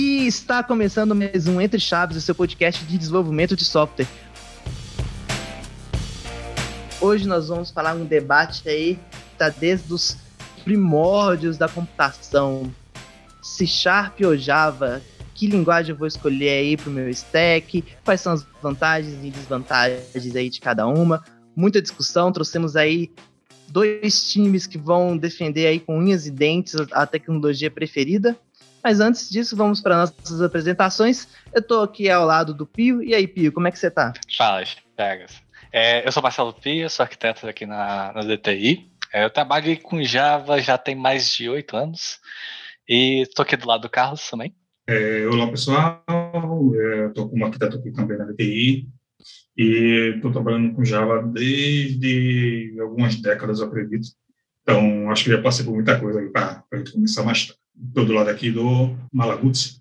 E está começando mais um Entre Chaves, o seu podcast de desenvolvimento de software. Hoje nós vamos falar um debate aí tá desde os primórdios da computação. C Sharp ou Java? Que linguagem eu vou escolher aí para o meu stack? Quais são as vantagens e desvantagens aí de cada uma? Muita discussão, trouxemos aí dois times que vão defender aí com unhas e dentes a tecnologia preferida. Mas antes disso, vamos para nossas apresentações. Eu estou aqui ao lado do Pio. E aí, Pio, como é que você está? Fala, Chagas. É, eu sou Marcelo Pio, sou arquiteto aqui na, na DTI. É, eu trabalho com Java já tem mais de oito anos. E estou aqui do lado do Carlos também. É, olá, pessoal. Estou é, como arquiteto aqui também na DTI. E estou trabalhando com Java desde algumas décadas, eu acredito. Então, acho que já passei por muita coisa aí para a gente começar mais tarde. Estou do lado aqui do Malaguti.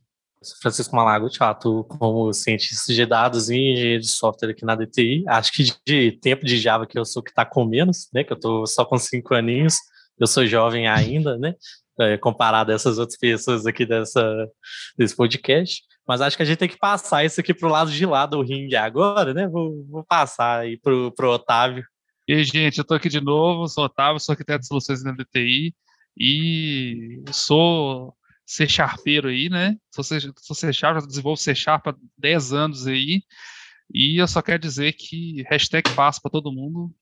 Francisco Malaguti, atuo como cientista de dados e engenheiro de software aqui na DTI. Acho que de tempo de Java que eu sou que está com menos, né? Que eu estou só com cinco aninhos. Eu sou jovem ainda, né? É, comparado a essas outras pessoas aqui dessa, desse podcast. Mas acho que a gente tem que passar isso aqui para o lado de lá do ringue agora, né? Vou, vou passar aí para o Otávio. E aí, gente, eu estou aqui de novo, sou Otávio, sou arquiteto de soluções na DTI e sou C Sharpeiro aí, né? Sou C, sou C Sharp, já desenvolvo C Sharp há 10 anos aí. E eu só quero dizer que hashtag passa para todo mundo.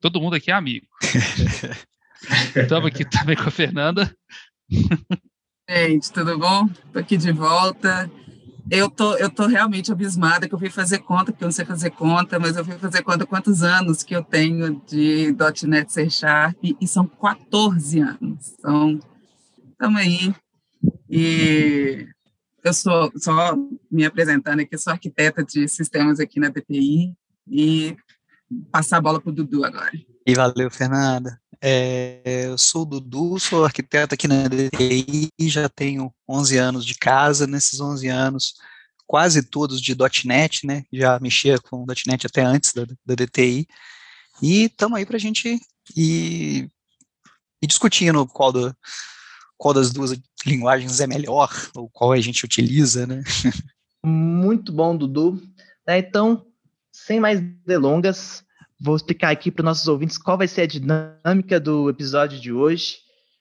Todo mundo aqui é amigo. Estamos aqui também com a Fernanda. Gente, tudo bom? Estou aqui de volta. Eu tô, eu tô realmente abismada que eu fui fazer conta, porque eu não sei fazer conta, mas eu fui fazer conta quantos anos que eu tenho de .NET C Sharp, e são 14 anos. Então, estamos aí. E eu sou, só me apresentando aqui, sou arquiteta de sistemas aqui na DPI, e passar a bola para o Dudu agora. E valeu, Fernanda. É, eu sou o Dudu, sou arquiteto aqui na DTI, já tenho 11 anos de casa, nesses 11 anos, quase todos de .NET, né, já mexia com .NET até antes da, da DTI, e estamos aí para a gente ir, ir discutindo qual, do, qual das duas linguagens é melhor, ou qual a gente utiliza, né. Muito bom, Dudu. É, então, sem mais delongas, Vou explicar aqui para os nossos ouvintes qual vai ser a dinâmica do episódio de hoje.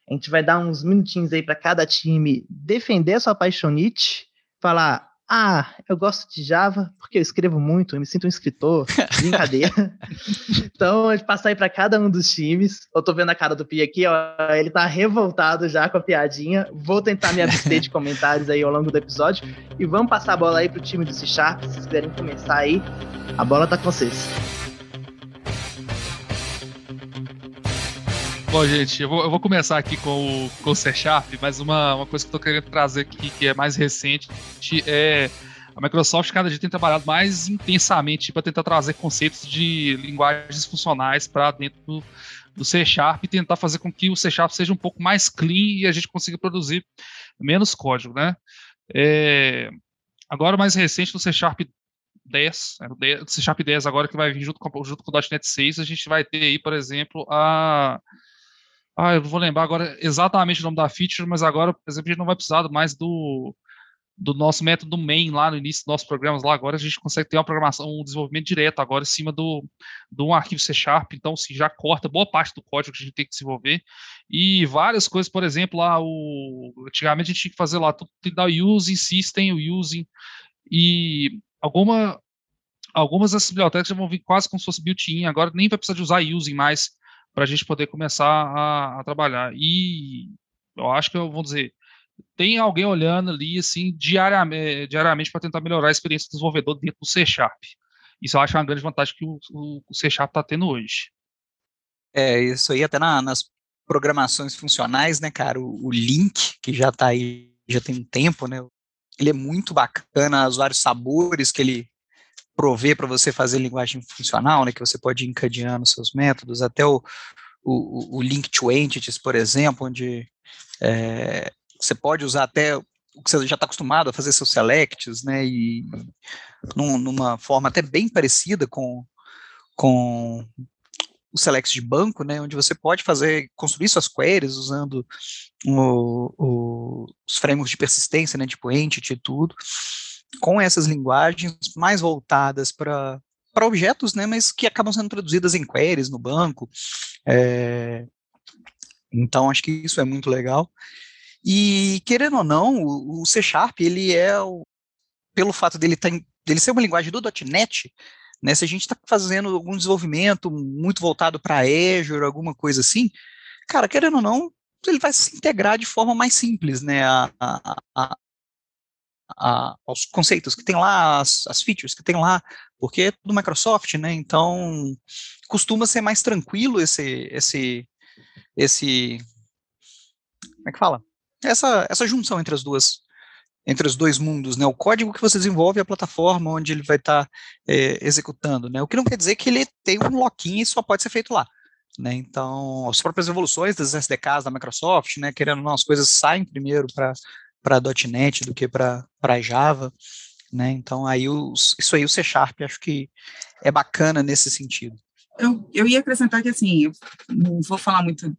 A gente vai dar uns minutinhos aí para cada time defender a sua paixonite, falar: ah, eu gosto de Java porque eu escrevo muito, eu me sinto um escritor. Brincadeira. então, a gente passar aí para cada um dos times. Eu tô vendo a cara do Pi aqui, ó, ele tá revoltado já com a piadinha. Vou tentar me abster de comentários aí ao longo do episódio. E vamos passar a bola aí pro time do C Sharp. Se vocês quiserem começar aí, a bola tá com vocês. Bom, gente, eu vou, eu vou, começar aqui com o, com o C Sharp, mas uma, uma coisa que eu tô querendo trazer aqui, que é mais recente, é a Microsoft cada dia tem trabalhado mais intensamente para tentar trazer conceitos de linguagens funcionais para dentro do, do, C Sharp e tentar fazer com que o C Sharp seja um pouco mais clean e a gente consiga produzir menos código, né? É, agora, mais recente, no C Sharp 10, o C Sharp 10 agora que vai vir junto com, junto com o .NET 6, a gente vai ter aí, por exemplo, a ah, eu vou lembrar agora exatamente o nome da feature, mas agora, por exemplo, a gente não vai precisar mais do, do nosso método main lá no início dos nossos programas lá. Agora a gente consegue ter uma programação, um desenvolvimento direto agora em cima do, de um arquivo C Sharp, então se já corta boa parte do código que a gente tem que desenvolver. E várias coisas, por exemplo, lá o antigamente a gente tinha que fazer lá tudo tem dar using system, o using e alguma algumas dessas bibliotecas já vão vir quase como se fosse built-in, agora nem vai precisar de usar using mais para a gente poder começar a, a, trabalhar. E eu acho que eu vou dizer, tem alguém olhando ali assim diariamente, diariamente para tentar melhorar a experiência do desenvolvedor dentro do C Sharp. Isso eu acho uma grande vantagem que o, o, o C Sharp está tendo hoje. É, isso aí até na, nas programações funcionais, né, cara, o, o Link, que já está aí, já tem um tempo, né, ele é muito bacana, os vários sabores que ele prover para você fazer linguagem funcional, né, que você pode ir encadeando seus métodos, até o, o, o link to entities, por exemplo, onde é, você pode usar até o que você já está acostumado a fazer seus selects, né, e num, numa forma até bem parecida com, com os selects de banco, né, onde você pode fazer, construir suas queries usando o, o, os frameworks de persistência, né, tipo Entity e tudo, com essas linguagens mais voltadas para para objetos, né, mas que acabam sendo traduzidas em queries no banco. É, então, acho que isso é muito legal. E, querendo ou não, o, o C Sharp, ele é, o, pelo fato dele, tá dele ser uma linguagem do .NET, né, se a gente está fazendo algum desenvolvimento muito voltado para Azure, alguma coisa assim, cara, querendo ou não, ele vai se integrar de forma mais simples, né, a, a, a, aos conceitos que tem lá, as, as, features que tem lá, porque é tudo Microsoft, né, então costuma ser mais tranquilo esse, esse, esse, como é que fala? Essa, essa junção entre as duas, entre os dois mundos, né? O código que você desenvolve e a plataforma onde ele vai estar tá, é, executando, né? O que não quer dizer que ele tem um lock-in e só pode ser feito lá. Né, então, as próprias evoluções das SDKs da Microsoft, né, querendo ou não, as coisas saem primeiro para .NET do que para Java, né, então aí os, isso aí o C Sharp acho que é bacana nesse sentido. Eu, eu ia acrescentar que, assim, eu não vou falar muito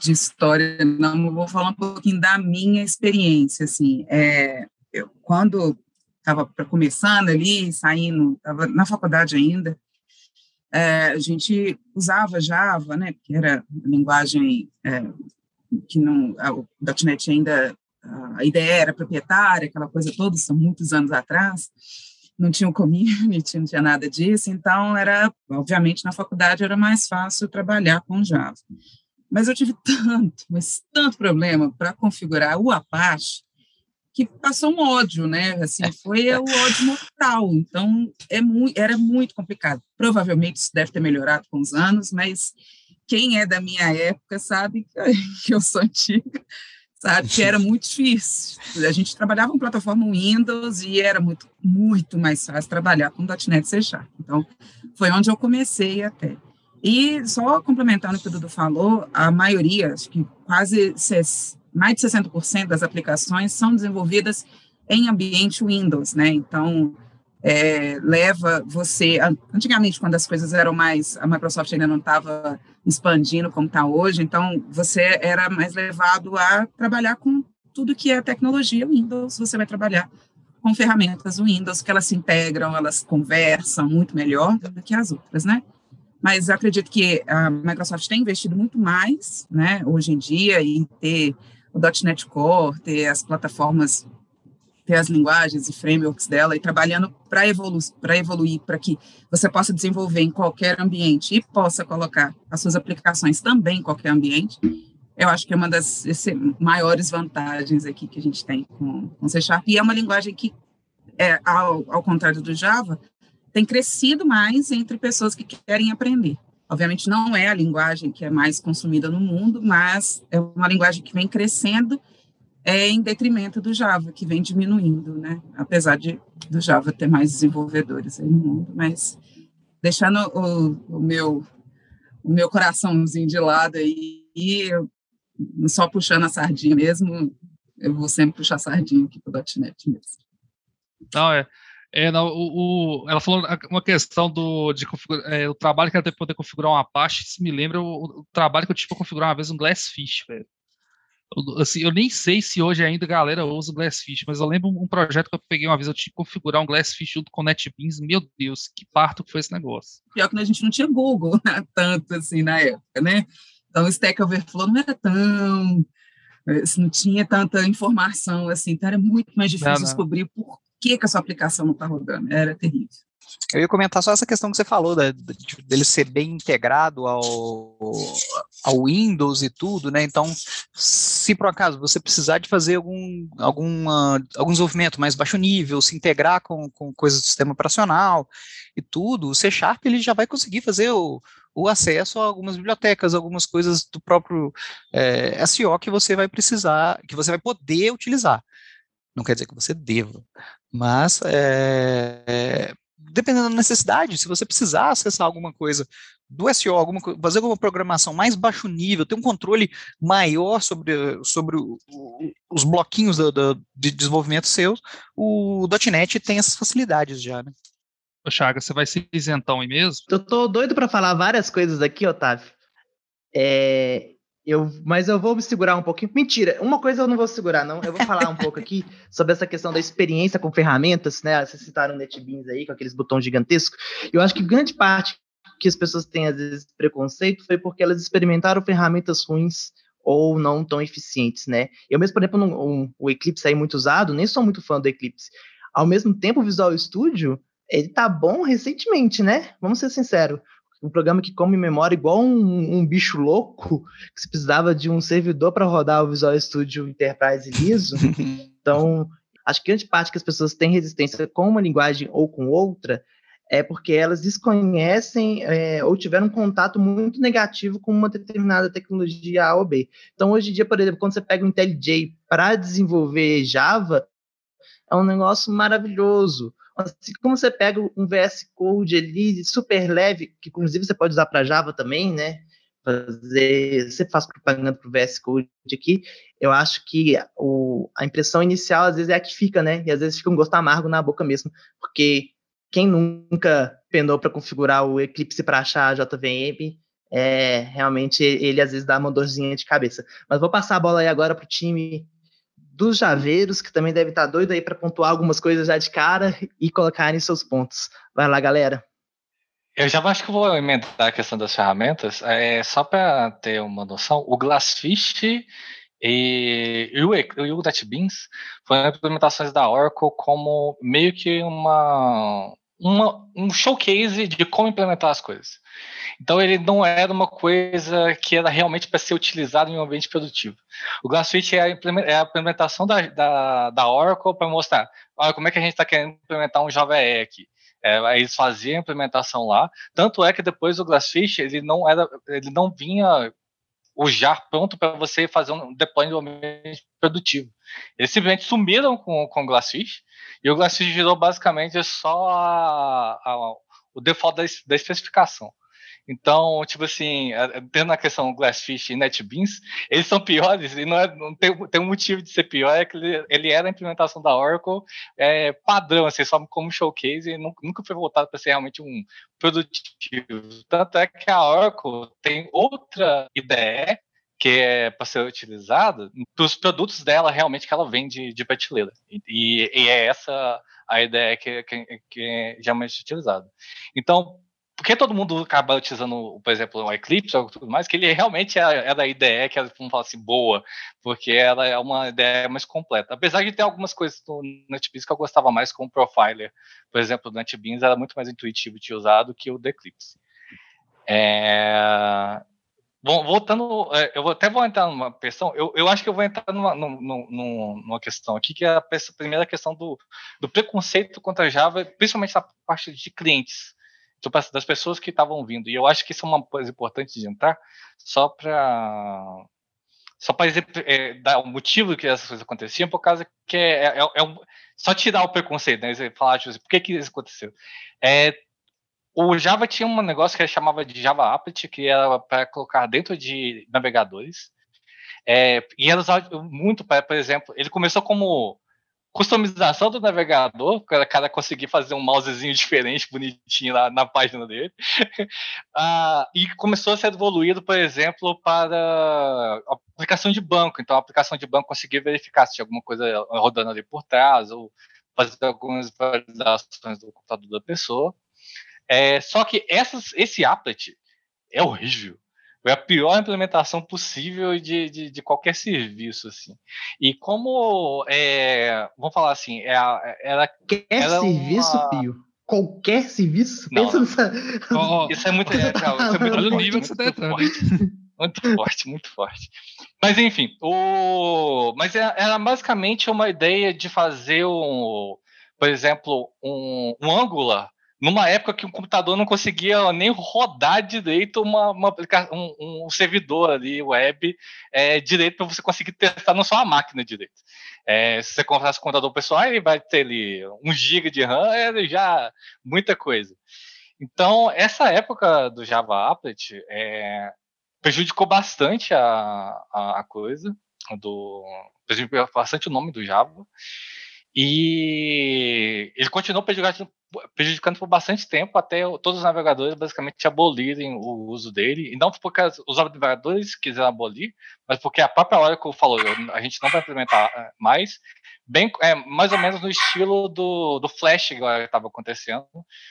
de história, não, vou falar um pouquinho da minha experiência, assim, é, eu, quando estava começando ali, saindo, estava na faculdade ainda, é, a gente usava Java, né, que era linguagem é, que não, o .NET ainda, a ideia era proprietária, aquela coisa toda, são muitos anos atrás, não tinha o community, não tinha nada disso, então era, obviamente, na faculdade era mais fácil trabalhar com Java. Mas eu tive tanto, mas tanto problema para configurar o Apache que passou um ódio, né? Assim, foi o ódio mortal. Então, é muito, era muito complicado. Provavelmente isso deve ter melhorado com os anos, mas quem é da minha época sabe que eu sou antiga, sabe que era muito difícil. A gente trabalhava com plataforma Windows e era muito, muito mais fácil trabalhar com .NET C Sharp. Então, foi onde eu comecei até. E só complementando o que o Dudu falou, a maioria, acho que quase mais de 60% das aplicações são desenvolvidas em ambiente Windows, né? Então, é, leva você. Antigamente, quando as coisas eram mais. A Microsoft ainda não estava expandindo como está hoje, então você era mais levado a trabalhar com tudo que é tecnologia Windows, você vai trabalhar com ferramentas Windows, que elas se integram, elas conversam muito melhor do que as outras, né? mas acredito que a Microsoft tem investido muito mais, né, hoje em dia, em ter o .NET Core, ter as plataformas, ter as linguagens e frameworks dela, e trabalhando para evolu evoluir, para que você possa desenvolver em qualquer ambiente e possa colocar as suas aplicações também em qualquer ambiente, eu acho que é uma das esse, maiores vantagens aqui que a gente tem com, com C Sharp, e é uma linguagem que, é, ao, ao contrário do Java, tem crescido mais entre pessoas que querem aprender. Obviamente, não é a linguagem que é mais consumida no mundo, mas é uma linguagem que vem crescendo é, em detrimento do Java, que vem diminuindo, né? Apesar de do Java ter mais desenvolvedores aí no mundo, mas deixando o, o meu o meu coraçãozinho de lado aí, e eu, só puxando a sardinha mesmo, eu vou sempre puxar a sardinha aqui para o .NET mesmo. Não, é, é, não, o, o, ela falou uma questão do de é, o trabalho que ela teve para poder configurar um Apache, se me lembra o, o, trabalho que eu tive para configurar uma vez um Glassfish, velho. Eu, assim, eu nem sei se hoje ainda a galera usa o Glassfish, mas eu lembro um, projeto que eu peguei uma vez, eu tive que configurar um Glassfish junto com o NetBeans, meu Deus, que parto que foi esse negócio. Pior que a gente não tinha Google né, tanto assim na época, né? Então o Stack Overflow não era tão eh, não tinha tanta informação assim, então era muito mais difícil não, não. descobrir por que, que a sua aplicação não está rodando. Era terrível. Eu ia comentar só essa questão que você falou, da, dele ser bem integrado ao, ao Windows e tudo, né? Então, se por acaso você precisar de fazer algum, alguma, algum desenvolvimento mais baixo nível, se integrar com, com coisas do sistema operacional e tudo, o C Sharp ele já vai conseguir fazer o, o acesso a algumas bibliotecas, algumas coisas do próprio é, eh, SEO que você vai precisar, que você vai poder utilizar. Não quer dizer que você deva, mas é, dependendo da necessidade, se você precisar acessar alguma coisa do SEO, alguma, fazer alguma programação mais baixo nível, ter um controle maior sobre, sobre o, os bloquinhos do, do, de desenvolvimento seus, o .NET tem essas facilidades já, né? Ô, Chaga, você vai ser isentão aí mesmo? Eu tô doido para falar várias coisas aqui, Otávio. É, eu, mas eu vou me segurar um pouquinho. Mentira, uma coisa eu não vou segurar, não. Eu vou falar um pouco aqui sobre essa questão da experiência com ferramentas, né? Vocês citaram o NetBeans aí, com aqueles botões gigantescos. Eu acho que grande parte que as pessoas têm, às vezes, preconceito foi porque elas experimentaram ferramentas ruins ou não tão eficientes, né? Eu mesmo, por exemplo, um, o Eclipse aí muito usado, nem sou muito fã do Eclipse. Ao mesmo tempo, o Visual Studio, ele tá bom recentemente, né? Vamos ser sinceros. Um programa que come memória igual um, um bicho louco, que se precisava de um servidor para rodar o Visual Studio Enterprise liso. então, acho que grande parte que as pessoas têm resistência com uma linguagem ou com outra é porque elas desconhecem é, ou tiveram um contato muito negativo com uma determinada tecnologia A ou B. Então, hoje em dia, por exemplo, quando você pega o IntelliJ para desenvolver Java, é um negócio maravilhoso. Assim como você pega um VS Code ali, super leve, que inclusive você pode usar para Java também, né? Fazer, você faz propaganda para o VS Code aqui. Eu acho que o, a impressão inicial às vezes é a que fica, né? E às vezes fica um gosto amargo na boca mesmo, porque quem nunca penou para configurar o Eclipse para achar a JVM, é, realmente ele às vezes dá uma dorzinha de cabeça. Mas vou passar a bola aí agora para o time dos Javeiros, que também deve estar tá doido aí para pontuar algumas coisas já de cara e colocarem seus pontos. Vai lá, galera. Eu já acho que vou emendar a questão das ferramentas. É, só para ter uma noção, o Glassfish e, e, o, e o NetBeans foram implementações da Oracle como meio que uma uma, um showcase de como implementar as coisas. Então ele não era uma coisa que era realmente para ser utilizado em um ambiente produtivo. O Glassfish é a, é a implementação da, da, da Oracle para mostrar olha, como é que a gente está querendo implementar um Java E aqui. É, eles faziam a implementação lá, tanto é que depois o Glassfish ele não era, ele não vinha o JAR pronto para você fazer um deploy ambiente produtivo. Eles simplesmente sumiram com, com o Glassfish e o Glassfish virou basicamente só a, a, o default da, da especificação. Então, tipo assim, tendo a questão Glassfish e NetBeans, eles são piores e não, é, não tem, tem um motivo de ser pior, é que ele, ele era a implementação da Oracle é, padrão, assim, só como showcase e nunca, nunca foi voltado para ser realmente um produtivo. Tanto é que a Oracle tem outra IDE que é para ser utilizada para os produtos dela realmente que ela vende de prateleira. E, e, é essa a ideia que, que, que é geralmente utilizada. Então, por que todo mundo acaba utilizando, por exemplo, o Eclipse ou tudo mais, que ele realmente é, é da IDE, que vamos falar assim, boa, porque ela é uma ideia mais completa. Apesar de ter algumas coisas no NetBeans que eu gostava mais com o Profiler. Por exemplo, o NetBeans era muito mais intuitivo de usar do que o do Eclipse. É... Bom, voltando, é, eu até vou entrar numa questão, eu, eu acho que eu vou entrar numa, numa, numa questão aqui, que é a primeira questão do, do preconceito contra Java, principalmente na parte de clientes, tipo, das pessoas que estavam vindo. E eu acho que isso é uma coisa importante de entrar, só para só para é, dar o motivo que essas coisas aconteciam, por causa que é, é, é um, só tirar o preconceito, né? Falar, tipo, assim, por que, que isso aconteceu? É, o Java tinha um negócio que ele chamava de Java Applet, que era para colocar dentro de navegadores. É, e era usado muito para, por exemplo, ele começou como customização do navegador, para cara conseguir fazer um mousezinho diferente, bonitinho lá na página dele. ah, e começou a ser evoluído, por exemplo, para aplicação de banco. Então, a aplicação de banco conseguia verificar se tinha alguma coisa rodando ali por trás, ou fazer algumas validações do computador da pessoa. É, só que essas, esse applet é horrível. É a pior implementação possível de, de, de qualquer serviço, assim. E como, é, vamos falar assim, é, era... Qualquer era serviço, uma... Pio? Qualquer serviço? Não, Pensa nessa... oh, isso é muito... É, cara, isso é muito Olha forte, o nível que você tá entrando. Muito forte, muito forte. Mas enfim, o... mas era, era basicamente uma ideia de fazer um, por exemplo, um, um Angular numa época que o computador não conseguia nem rodar direito uma, uma um, um, servidor ali, web, é, direito para você conseguir testar não só a máquina direito. É, se você comprasse o computador pessoal, ele vai ter ali um GB de RAM, é já muita coisa. Então, essa época do Java Applet é, prejudicou bastante a, a, a coisa, do, prejudicou bastante o nome do Java. E ele continuou prejudicando, prejudicando por bastante tempo até todos os navegadores basicamente abolirem o uso dele. E não porque os navegadores quiseram abolir, mas porque a própria Oracle falou: a gente não vai implementar eh, mais. Bem, é, mais ou menos no estilo do, do Flash que estava acontecendo,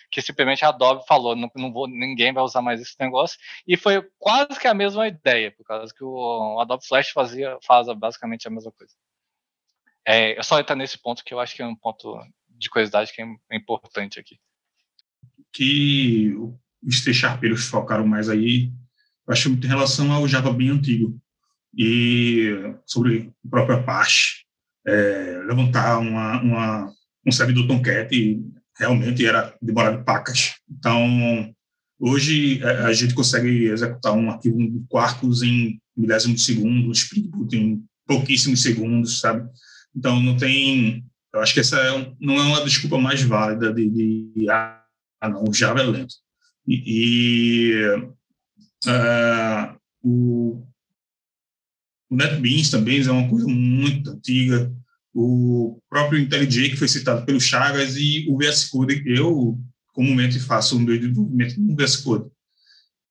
que simplesmente a Adobe falou: não, não vou, ninguém vai usar mais esse negócio. E foi quase que a mesma ideia, por causa que o Adobe Flash fazia, faz basicamente a mesma coisa. É, eu só entrar nesse ponto que eu acho que é um ponto de curiosidade que é importante aqui. Que os C-Sharpeiros focaram mais aí, eu acho muito em relação ao Java bem antigo. E sobre o próprio Apache, é, levantar uma, uma, um servidor Tomcat realmente era demorado pacas. Então, hoje a gente consegue executar um arquivo de quartos em milésimos de segundo, um Spring Boot em pouquíssimos segundos, sabe? Então, não tem. Eu acho que essa é não é uma desculpa mais válida de, de ah, não, o Java é lento. E, e uh, o, o NetBeans também é uma coisa muito antiga. O próprio IntelliJ, que foi citado pelo Chagas, e o VS Code, eu comumente faço o meu desenvolvimento no VS Code.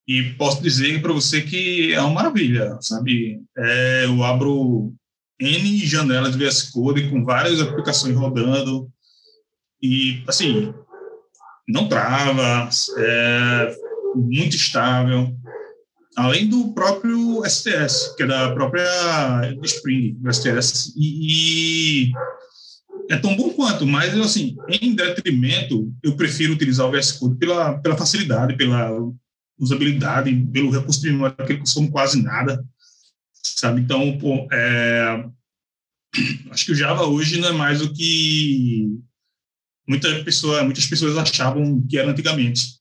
E posso dizer para você que é uma maravilha, sabe? É, eu abro N janelas de VS Code com várias aplicações rodando. E, assim, não trava, é muito estável. Além do próprio STS, que é da própria Spring, do STS, e, e é tão bom quanto, mas, assim, em detrimento, eu prefiro utilizar o VS Code pela, pela facilidade, pela usabilidade, pelo recurso de memória que ele consome quase nada sabe? Então, pô, é, acho que o Java hoje não é mais o que muita pessoa, muitas pessoas achavam que era antigamente.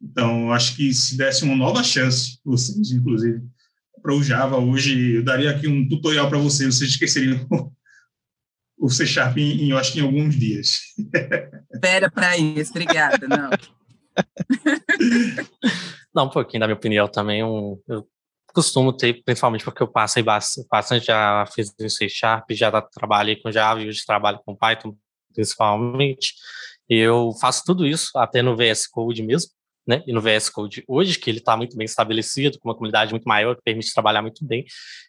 Então, acho que se desse uma nova chance, vocês, inclusive, para o Java hoje, eu daria aqui um tutorial para vocês, vocês esqueceriam o C Sharp em, eu acho que em alguns dias. Espera para isso, obrigada. Não. Não, um pouquinho da minha opinião também. Um, eu costumo ter, principalmente porque eu passei bastante, já fiz em C Sharp, já trabalhei com Java hoje trabalho com Python, principalmente. E eu faço tudo isso até no VS Code mesmo, né? E no VS Code hoje, que ele está muito bem estabelecido, com uma comunidade muito maior, que permite trabalhar muito bem,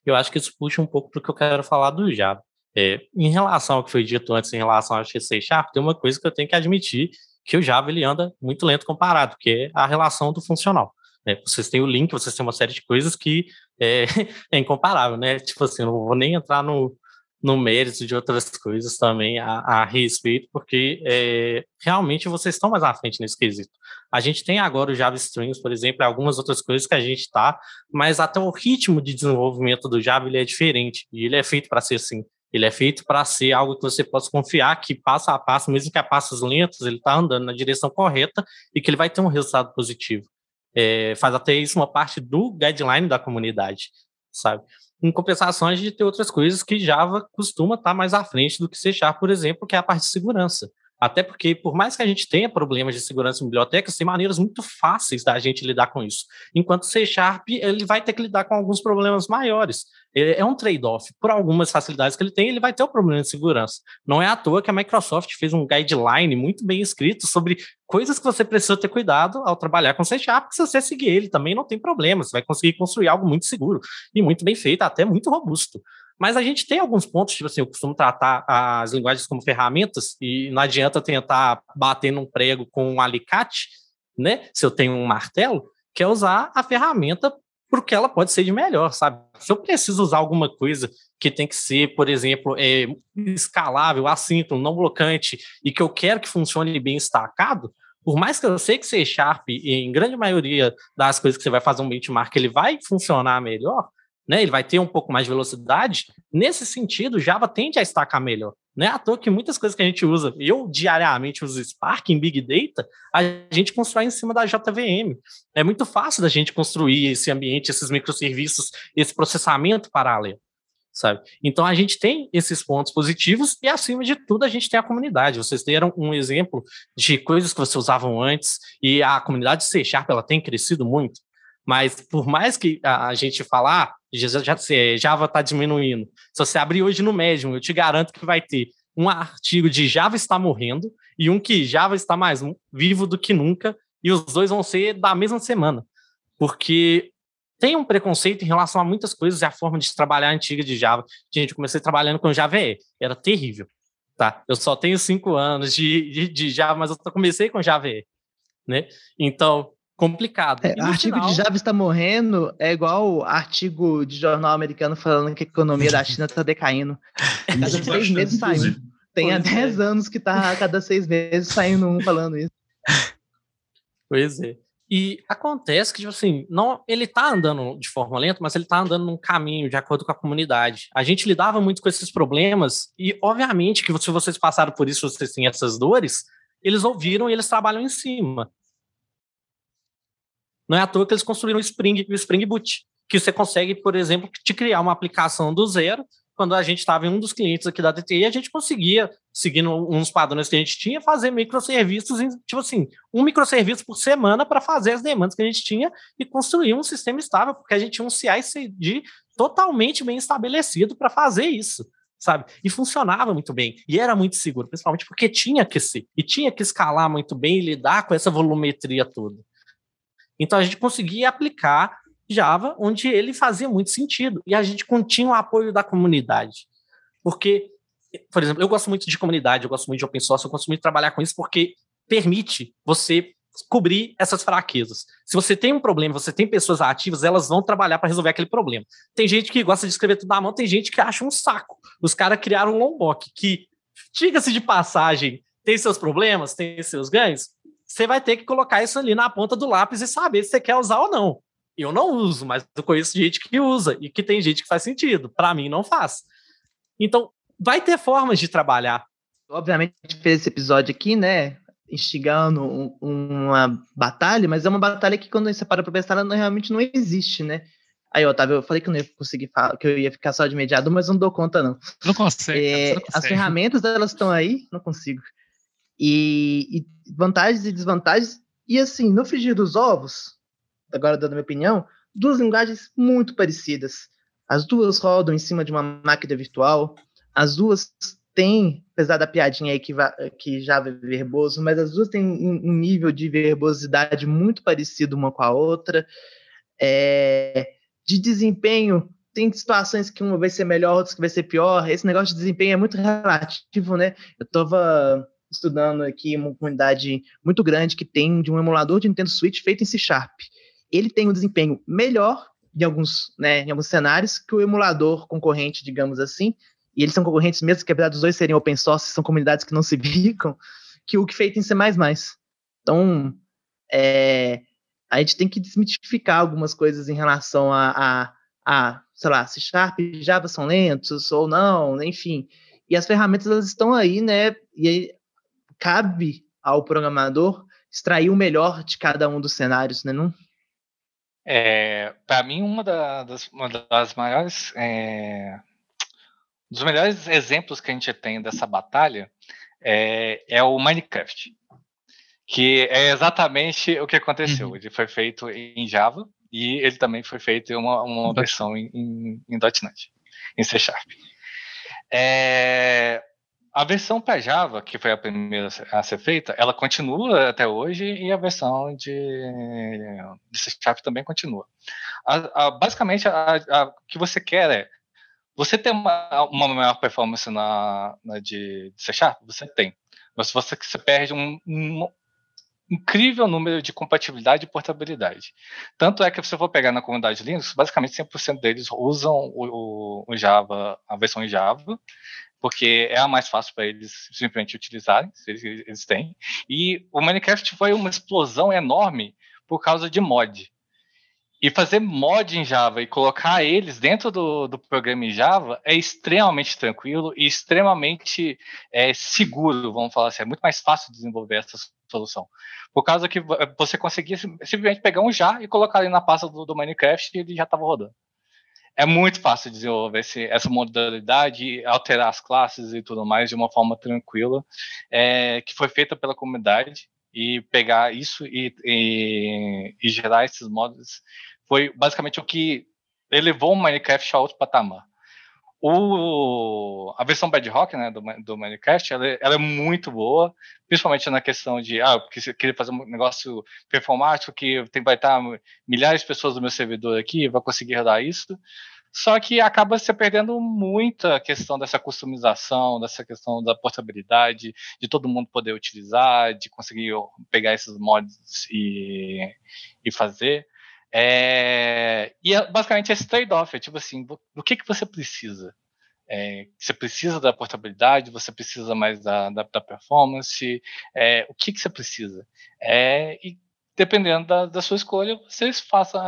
eu acho que isso puxa um pouco para o que eu quero falar do Java. É, em relação ao que foi dito antes, em relação ao C Sharp, tem uma coisa que eu tenho que admitir, que o Java ele anda muito lento comparado, que é a relação do funcional. Né? Vocês têm o link, vocês têm uma série de coisas que é, é incomparável, né? Tipo assim, não vou nem entrar no, no mérito de outras coisas também a, a respeito, porque é, realmente vocês estão mais à frente nesse quesito. A gente tem agora o Java Strings, por exemplo, algumas outras coisas que a gente está, mas até o ritmo de desenvolvimento do Java ele é diferente, e ele é feito para ser assim. Ele é feito para ser algo que você possa confiar que passo a passo, mesmo que a passos lentos, ele está andando na direção correta e que ele vai ter um resultado positivo é, faz até isso uma parte do guideline da comunidade, sabe? Em compensação, a gente tem outras coisas que Java costuma estar tá mais à frente do que C Sharp, por exemplo, que é a parte de segurança. Até porque, por mais que a gente tenha problemas de segurança em bibliotecas, tem maneiras muito fáceis da gente lidar com isso. Enquanto C Sharp, ele vai ter que lidar com alguns problemas maiores. É um trade-off. Por algumas facilidades que ele tem, ele vai ter um problema de segurança. Não é à toa que a Microsoft fez um guideline muito bem escrito sobre coisas que você precisa ter cuidado ao trabalhar com C Sharp, que se você seguir ele também não tem problema. Você vai conseguir construir algo muito seguro e muito bem feito, até muito robusto. Mas a gente tem alguns pontos, tipo assim, eu costumo tratar as linguagens como ferramentas e não adianta tentar bater num prego com um alicate, né? Se eu tenho um martelo, que é usar a ferramenta porque ela pode ser de melhor, sabe? Se eu preciso usar alguma coisa que tem que ser, por exemplo, é, escalável, assíncrono, não blocante, e que eu quero que funcione bem estacado, por mais que eu sei que C Sharp, em grande maioria das coisas que você vai fazer um benchmark, ele vai funcionar melhor, né, ele vai ter um pouco mais de velocidade. Nesse sentido, Java tende a estacar melhor. Não é à toa que muitas coisas que a gente usa, eu diariamente uso Spark em Big Data, a gente constrói em cima da JVM. É muito fácil da gente construir esse ambiente, esses microserviços, esse processamento paralelo, sabe? Então a gente tem esses pontos positivos e acima de tudo a gente tem a comunidade. Vocês deram um exemplo de coisas que vocês usavam antes e a comunidade C Sharp ela tem crescido muito. Mas por mais que a, gente falar, Java está diminuindo. Se você abrir hoje no Medium, eu te garanto que vai ter um artigo de Java está morrendo e um que Java está mais vivo do que nunca, e os dois vão ser da mesma semana. Porque tem um preconceito em relação a muitas coisas e a forma de trabalhar antiga de Java. Gente, eu comecei trabalhando com Java E, era terrível. Tá? Eu só tenho cinco anos de, de, de Java, mas eu comecei com Java E. Né? Então, complicado. É, artigo final... de Java está morrendo é igual artigo de jornal americano falando que a economia da China está decaindo. Cada seis meses saindo. Tem há 10 é. anos que está cada seis meses saindo um falando isso. Pois é. E acontece que, tipo assim, não, ele tá andando de forma lenta, mas ele tá andando num caminho de acordo com a comunidade. A gente lidava muito com esses problemas, e obviamente que se vocês passaram por isso, vocês têm essas dores, eles ouviram e eles trabalham em cima. Não é à toa que eles construíram o Spring o Spring Boot, que você consegue, por exemplo, te criar uma aplicação do zero. Quando a gente estava em um dos clientes aqui da DTI, a gente conseguia, seguindo uns padrões que a gente tinha, fazer microserviços, tipo assim, um microserviço por semana para fazer as demandas que a gente tinha e construir um sistema estável, porque a gente tinha um CI/CD totalmente bem estabelecido para fazer isso sabe? E funcionava muito bem. E era muito seguro, principalmente porque tinha que ser. E tinha que escalar muito bem e lidar com essa volumetria toda. Então a gente conseguia aplicar Java onde ele fazia muito sentido. E a gente continha o apoio da comunidade. Porque, por exemplo, eu gosto muito de comunidade, eu gosto muito de open source, eu gosto muito de trabalhar com isso porque permite você cobrir essas fraquezas. Se você tem um problema, você tem pessoas ativas, elas vão trabalhar para resolver aquele problema. Tem gente que gosta de escrever tudo na mão, tem gente que acha um saco. Os caras criaram um Lombok que, diga-se de passagem, tem seus problemas, tem seus ganhos, você vai ter que colocar isso ali na ponta do lápis e saber se você quer usar ou não. Eu não uso, mas eu conheço gente que usa e que tem gente que faz sentido. Para mim, não faz. Então, vai ter formas de trabalhar. Obviamente, a gente fez esse episódio aqui, né? Instigando um, uma batalha, mas é uma batalha que, quando você para pra pensar, ela não, realmente não existe, né? Aí, Otávio, eu falei que eu não ia conseguir falar, que eu ia ficar só de mediador, mas não dou conta, não. Não consegue. É, não consegue. As ferramentas, elas estão aí, não consigo. E, e, vantagens e desvantagens. E assim, no frigir dos ovos, agora dando minha opinião, duas linguagens muito parecidas. As duas rodam em cima de uma máquina virtual, as duas têm, apesar da piadinha aí que, que Java é verboso, mas as duas têm um, nível de verbosidade muito parecido uma com a outra. É, de desempenho, tem situações que uma vai ser melhor, outras que vai ser pior. Esse negócio de desempenho é muito relativo, né? Eu estava estudando aqui uma comunidade muito grande que tem de um emulador de Nintendo Switch feito em C Sharp. Ele tem um desempenho melhor em alguns, né, em alguns cenários que o emulador concorrente, digamos assim, e eles são concorrentes mesmo, que apesar dos dois serem open source, são comunidades que não se bicam, que o que feito em C++. Então, é, a gente tem que desmitificar algumas coisas em relação a, a, a sei lá, C Sharp Java são lentos ou não, enfim. E as ferramentas elas estão aí, né? E cabe ao programador extrair o melhor de cada um dos cenários, né? Não? É, para mim, uma, da, das, uma das maiores. É, dos melhores exemplos que a gente tem dessa batalha é, é o Minecraft. Que é exatamente o que aconteceu. Uhum. Ele foi feito em Java e ele também foi feito em uma, uma versão em, em, em .NET, em C Sharp. É, a versão para Java, que foi a primeira a ser feita, ela continua até hoje e a versão de, de C Sharp também continua. A, a, basicamente, o que você quer é você ter uma, uma maior performance na, na de, de, C Sharp, você tem. Mas você, você perde um, um, incrível número de compatibilidade e portabilidade. Tanto é que se você for pegar na comunidade Linux, basicamente 100% deles usam o, o, o Java, a versão em Java, porque é a mais fácil para eles simplesmente utilizarem, eles, eles têm. E o Minecraft foi uma explosão enorme por causa de mod. E fazer mod em Java e colocar eles dentro do, do programa em Java é extremamente tranquilo e extremamente é, seguro, vamos falar assim. É muito mais fácil desenvolver essa solução. Por causa que você conseguia simplesmente pegar um já e colocar ali na pasta do, do Minecraft e ele já estava rodando é muito fácil desenvolver esse, essa modalidade, alterar as classes e tudo mais de uma forma tranquila, é, que foi feita pela comunidade e pegar isso e, e, e, gerar esses modos foi basicamente o que elevou o Minecraft a outro patamar. O, a versão Bedrock né, do, do Minecraft, ela, é, ela, é muito boa, principalmente na questão de, ah, porque você queria fazer um negócio performático que tem, vai estar milhares de pessoas do meu servidor aqui, vai conseguir rodar isso. Só que acaba se perdendo muito a questão dessa customização, dessa questão da portabilidade, de todo mundo poder utilizar, de conseguir pegar esses mods e, e fazer. É, e é basicamente esse trade-off, é tipo assim, do que, que você precisa? É, você precisa da portabilidade, você precisa mais da, da, da performance, é, o que, que você precisa? É, e dependendo da, da sua escolha, você faça,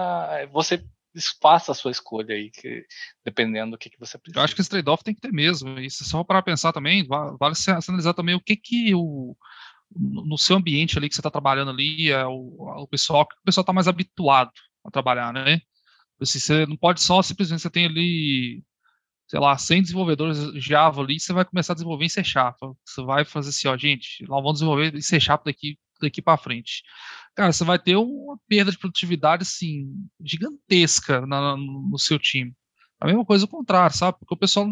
você faça a sua escolha aí, que, dependendo do que, que você precisa. Eu acho que esse trade-off tem que ter mesmo, e só para pensar também, vale se analisar também o que que o no seu ambiente ali que você está trabalhando ali, é o, o pessoal, o pessoal está mais habituado a trabalhar, né? Assim, você não pode só simplesmente você tem ali, sei lá, 100 desenvolvedores Java ali, você vai começar a desenvolver em C Sharp. Você vai fazer assim, ó, gente, nós vamos desenvolver em C Sharp daqui daqui para frente. Cara, você vai ter uma perda de produtividade assim gigantesca na, no seu time. A mesma coisa o contrário, sabe? Porque o pessoal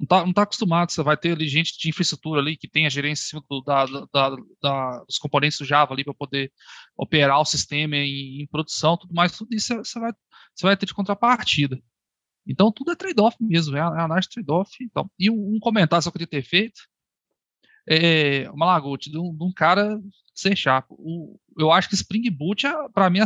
não, não tá, não tá acostumado. Você vai ter ali gente de infraestrutura ali que tem a gerência da, da, da, dos componentes do Java ali para poder operar o sistema em, em, produção, tudo mais, tudo isso você vai, você vai ter de contrapartida. Então tudo é trade-off mesmo, é, é análise trade-off. Então. E um, comentário só que eu queria ter feito é uma lagote de, um, de um cara sem chapa. O, eu acho que Spring Boot, é, para mim, é,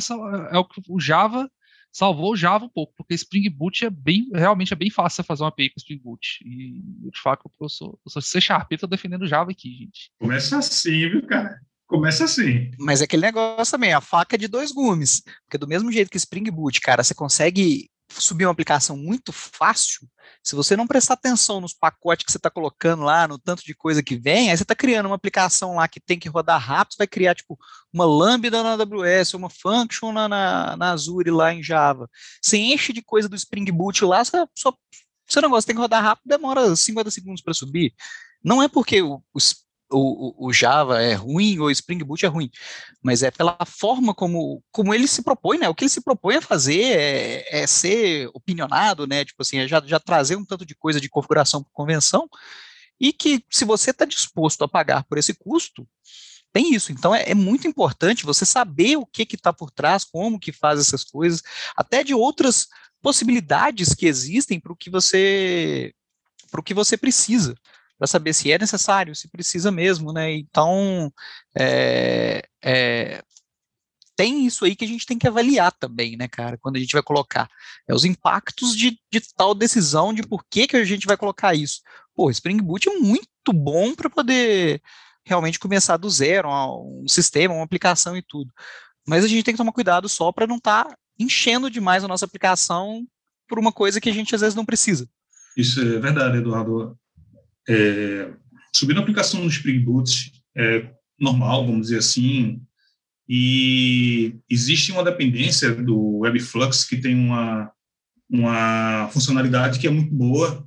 é o o Java salvou o Java um pouco, porque Spring Boot é bem, realmente é bem fácil você fazer uma API com Spring Boot. E de fato, eu sou, eu sou C Sharp, tô defendendo o Java aqui, gente. Começa assim, viu, cara? Começa assim. Mas é aquele negócio também, a faca de dois gumes. Porque do mesmo jeito que Spring Boot, cara, você consegue subir uma aplicação muito fácil, se você não prestar atenção nos pacotes que você está colocando lá, no tanto de coisa que vem, aí você está criando uma aplicação lá que tem que rodar rápido, vai criar tipo uma lambda na AWS, uma function na, na, na Azure lá em Java. Você enche de coisa do Spring Boot lá, você só, seu negócio tem que rodar rápido, demora 50 segundos para subir. Não é porque o, o o, o, Java é ruim ou o Spring Boot é ruim, mas é pela forma como, como ele se propõe, né? O que ele se propõe a fazer é, é ser opinionado, né? Tipo assim, é já, já trazer um tanto de coisa de configuração por convenção, e que se você está disposto a pagar por esse custo, tem isso. Então é, é muito importante você saber o que está por trás, como que faz essas coisas, até de outras possibilidades que existem para o que você para o que você precisa para saber se é necessário, se precisa mesmo, né? Então, é, é, tem isso aí que a gente tem que avaliar também, né, cara, quando a gente vai colocar é, os impactos de, de tal decisão de por que, que a gente vai colocar isso. Pô, Spring Boot é muito bom para poder realmente começar do zero, um, um sistema, uma aplicação e tudo. Mas a gente tem que tomar cuidado só para não estar tá enchendo demais a nossa aplicação por uma coisa que a gente às vezes não precisa. Isso é verdade, Eduardo. É, subir a aplicação no Spring Boot é normal, vamos dizer assim, e existe uma dependência do Webflux que tem uma, uma funcionalidade que é muito boa,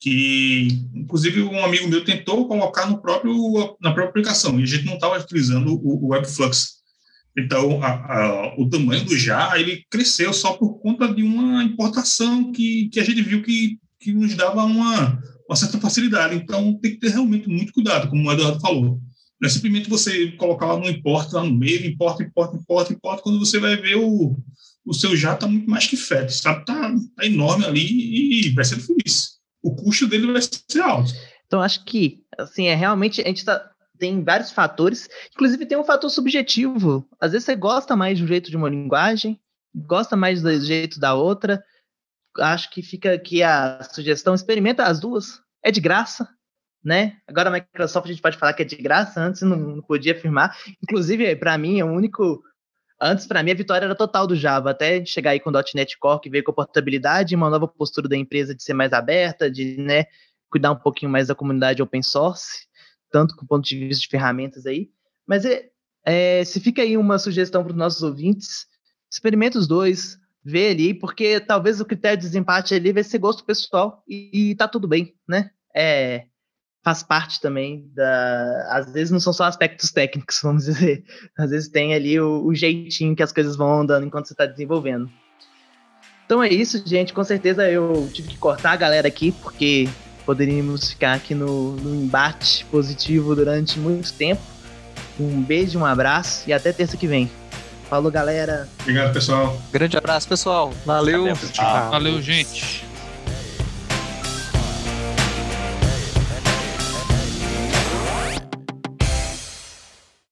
que inclusive um amigo meu tentou colocar no próprio na própria aplicação e a gente não estava utilizando o, o Webflux. Então, a, a, o tamanho do JAR ele cresceu só por conta de uma importação que, que a gente viu que, que nos dava uma, uma certa facilidade. Então, tem que ter realmente muito cuidado, como o Eduardo falou. Não é simplesmente você colocar lá no import, lá no meio, importa, importa, importa, importa, quando você vai ver o, o seu já está muito mais que feto, sabe? Está tá enorme ali e vai ser difícil. O custo dele vai ser alto. Então, acho que, assim, é realmente, a gente tá, tem vários fatores, inclusive tem um fator subjetivo. Às vezes você gosta mais um jeito de uma linguagem, gosta mais do jeito da outra, acho que fica aqui a sugestão, experimenta as duas, é de graça, né? Agora a Microsoft a gente pode falar que é de graça, antes não, podia afirmar. Inclusive, para mim, é o único. Antes, para mim, a vitória era total do Java, até chegar aí com o .NET Core, que veio com a portabilidade, uma nova postura da empresa de ser mais aberta, de né, cuidar um pouquinho mais da comunidade open source, tanto com o ponto de vista de ferramentas aí. Mas é, é se fica aí uma sugestão para os nossos ouvintes, experimenta os dois, ver ali, porque talvez o critério tá de desempate ali vai ser gosto pessoal e, e tá tudo bem, né? É, faz parte também da. Às vezes não são só aspectos técnicos, vamos dizer. Às vezes tem ali o, o jeitinho que as coisas vão andando enquanto você está desenvolvendo. Então é isso, gente. Com certeza eu tive que cortar a galera aqui, porque poderíamos ficar aqui no, no embate positivo durante muito tempo. Um beijo, um abraço e até terça que vem. Falou, galera. Obrigado, pessoal. Grande abraço, pessoal. Valeu. Valeu, gente. Ah.